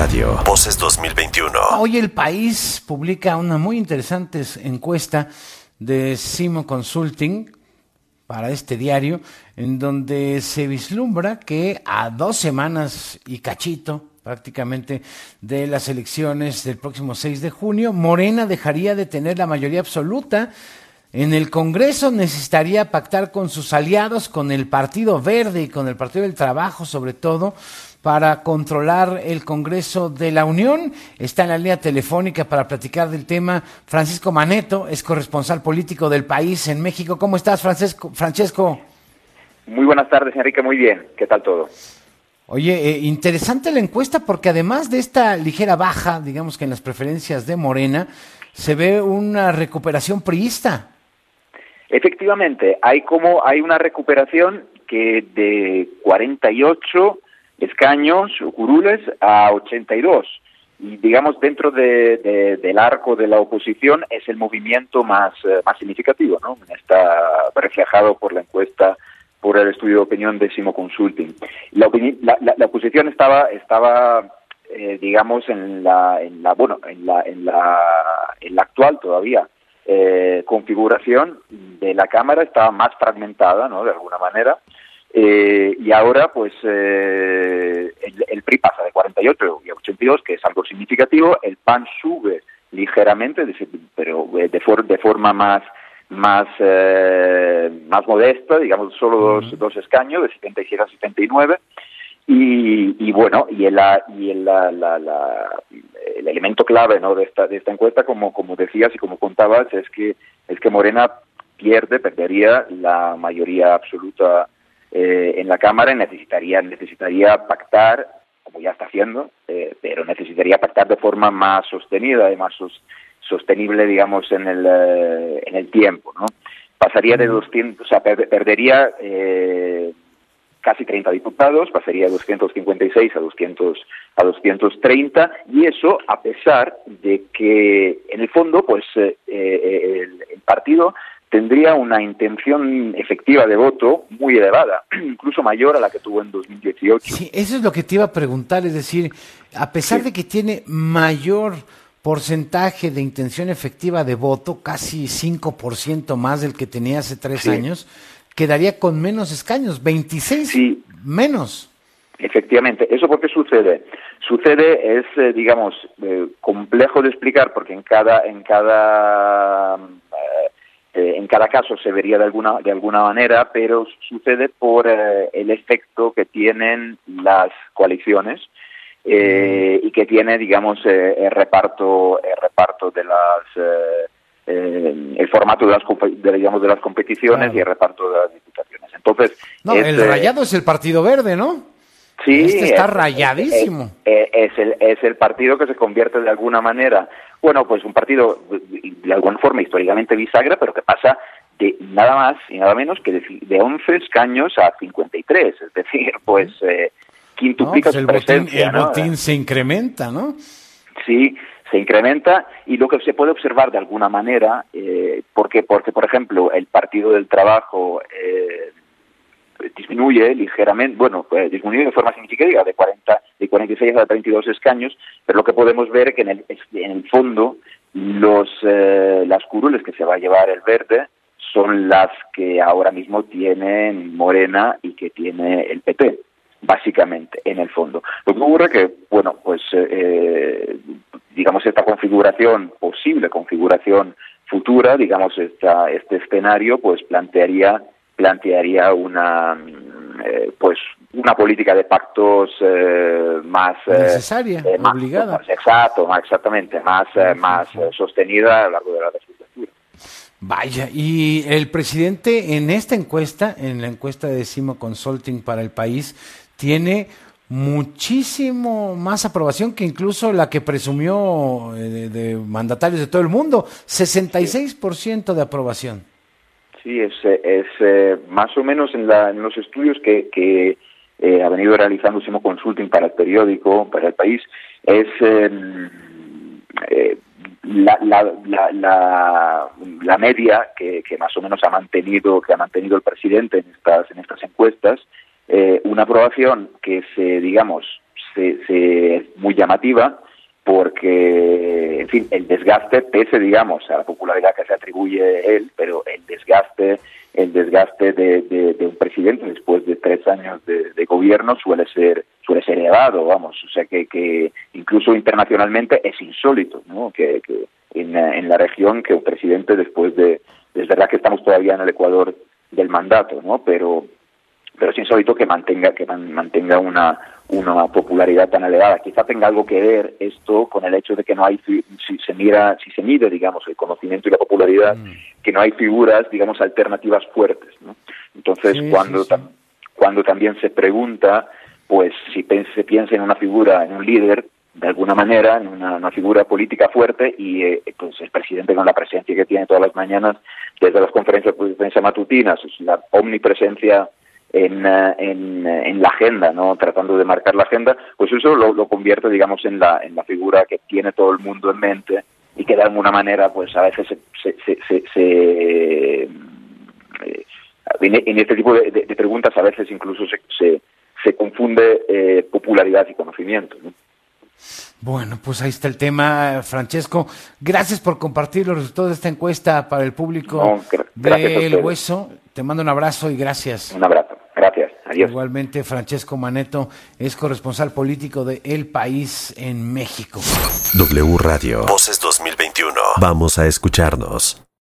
Radio. Voces 2021. Hoy el país publica una muy interesante encuesta de Simo Consulting para este diario, en donde se vislumbra que a dos semanas y cachito prácticamente de las elecciones del próximo 6 de junio, Morena dejaría de tener la mayoría absoluta. En el Congreso necesitaría pactar con sus aliados, con el Partido Verde y con el Partido del Trabajo sobre todo, para controlar el Congreso de la Unión. Está en la línea telefónica para platicar del tema Francisco Maneto, es corresponsal político del país en México. ¿Cómo estás, Francesco? Francesco? Muy buenas tardes, Enrique. Muy bien. ¿Qué tal todo? Oye, eh, interesante la encuesta porque además de esta ligera baja, digamos que en las preferencias de Morena, se ve una recuperación priista. Efectivamente, hay como hay una recuperación que de 48 escaños curules a 82 y digamos dentro de, del arco de la oposición es el movimiento más eh, más significativo, ¿no? Está reflejado por la encuesta por el estudio de opinión de Simo Consulting. La, la, oposición estaba, estaba eh, digamos, en la, en la, bueno, en la, en la, en la actual todavía eh, configuración de la Cámara estaba más fragmentada, ¿no? De alguna manera. Eh, y ahora, pues, el, el, PRI pasa de 48 y 82, que es algo significativo. El PAN sube ligeramente, pero de, de forma más más, eh, más modesta, digamos solo dos, dos escaños, de 77 a 79. Y, y bueno, y, el, y el, la, la, el elemento clave ¿no? de, esta, de esta encuesta, como, como decías y como contabas, es que, es que Morena pierde, perdería la mayoría absoluta eh, en la Cámara y necesitaría, necesitaría pactar, como ya está haciendo, eh, pero necesitaría pactar de forma más sostenida y más, sostenible, digamos, en el, eh, en el tiempo, ¿no? Pasaría de 200, o sea, perdería eh, casi 30 diputados, pasaría de 256 a 200 a 230 y eso a pesar de que en el fondo, pues eh, el, el partido tendría una intención efectiva de voto muy elevada, incluso mayor a la que tuvo en 2018. Sí, eso es lo que te iba a preguntar, es decir, a pesar de que tiene mayor porcentaje de intención efectiva de voto, casi 5% más del que tenía hace tres años, quedaría con menos escaños, 26 menos. Efectivamente, ¿eso por qué sucede? Sucede, es, eh, digamos, eh, complejo de explicar porque en cada, en cada, eh, en cada caso se vería de alguna, de alguna manera, pero sucede por el efecto que tienen las coaliciones eh, y que tiene, digamos, eh, el reparto, el reparto de las, eh, eh el formato de las, de, digamos, de las competiciones y el reparto de las diputaciones. Entonces, no, el rayado es el Partido Verde, ¿no? Sí, este está rayadísimo. Es, el, es el partido que se convierte de alguna manera, bueno, pues un partido de alguna forma históricamente bisagra, pero que pasa de nada más y nada menos que de, de 11 escaños a 53, es decir, pues eh, quintuplica pues el Botín, se incrementa, ¿no? Sí, se incrementa y lo que se puede observar de alguna manera, eh, porque, porque por ejemplo el Partido del Trabajo eh, disminuye ligeramente, bueno, pues, disminuye de forma significativa de 40, de 46 a 32 escaños, pero lo que podemos ver es que en el, en el fondo los, eh, las curules que se va a llevar el verde son las que ahora mismo tienen Morena y que tiene el PP básicamente, en el fondo. Lo que ocurre que, bueno, pues, eh, digamos, esta configuración, posible configuración futura, digamos, esta, este escenario, pues plantearía, plantearía una, eh, pues, una política de pactos eh, más necesaria, obligada, exacto, más exactamente, más, más sostenida a lo largo de la legislatura. Vaya, y el presidente en esta encuesta, en la encuesta de Simo Consulting para el país, tiene muchísimo más aprobación que incluso la que presumió eh, de, mandatarios de todo el mundo, 66% de aprobación. Sí, es, es eh, más o menos en, la, en los estudios que, que eh, ha venido realizando Simo Consulting para el periódico, para el país, es em, la, la, la, la, media que, más o menos ha mantenido que ha mantenido el presidente en estas en estas encuestas. Eh, una aprobación que se, digamos, es muy llamativa porque, en fin, el desgaste, pese, digamos, a la popularidad que se atribuye él, pero el desgaste, el desgaste de, un presidente después de tres años de, gobierno suele ser, suele ser elevado, vamos, o sea que, que incluso internacionalmente es insólito, ¿no? Que, en, en la región que un presidente después de, es verdad que estamos todavía en el Ecuador del mandato, ¿no? Pero pero es insólito que mantenga que mantenga una una popularidad tan elevada. Quizá tenga algo que ver esto con el hecho de que no hay si se mira si se mide digamos el conocimiento y la popularidad mm. que no hay figuras digamos alternativas fuertes. ¿no? Entonces cuando cuando también se pregunta pues si se piensa en una figura en un líder de alguna manera en una, figura política fuerte y eh, pues el presidente con la presencia que tiene todas las mañanas desde las conferencias de prensa matutinas, la omnipresencia en, eh, en, en, la agenda, ¿no? Tratando de marcar la agenda, pues eso lo, lo, convierte, digamos, en la, en la figura que tiene todo el mundo en mente y que de alguna manera, pues a veces se, se, se, se eh, en, este tipo de, de, preguntas a veces incluso se, se, confunde eh, popularidad y conocimiento, ¿no? Bueno, pues ahí está el tema, Francesco. Gracias por compartir los resultados de esta encuesta para el público del Hueso. Te mando un abrazo y gracias. Un abrazo. Gracias. Adiós. Igualmente, Francesco Maneto es corresponsal político de El País en México. W Radio. Voces 2021. Vamos a escucharnos.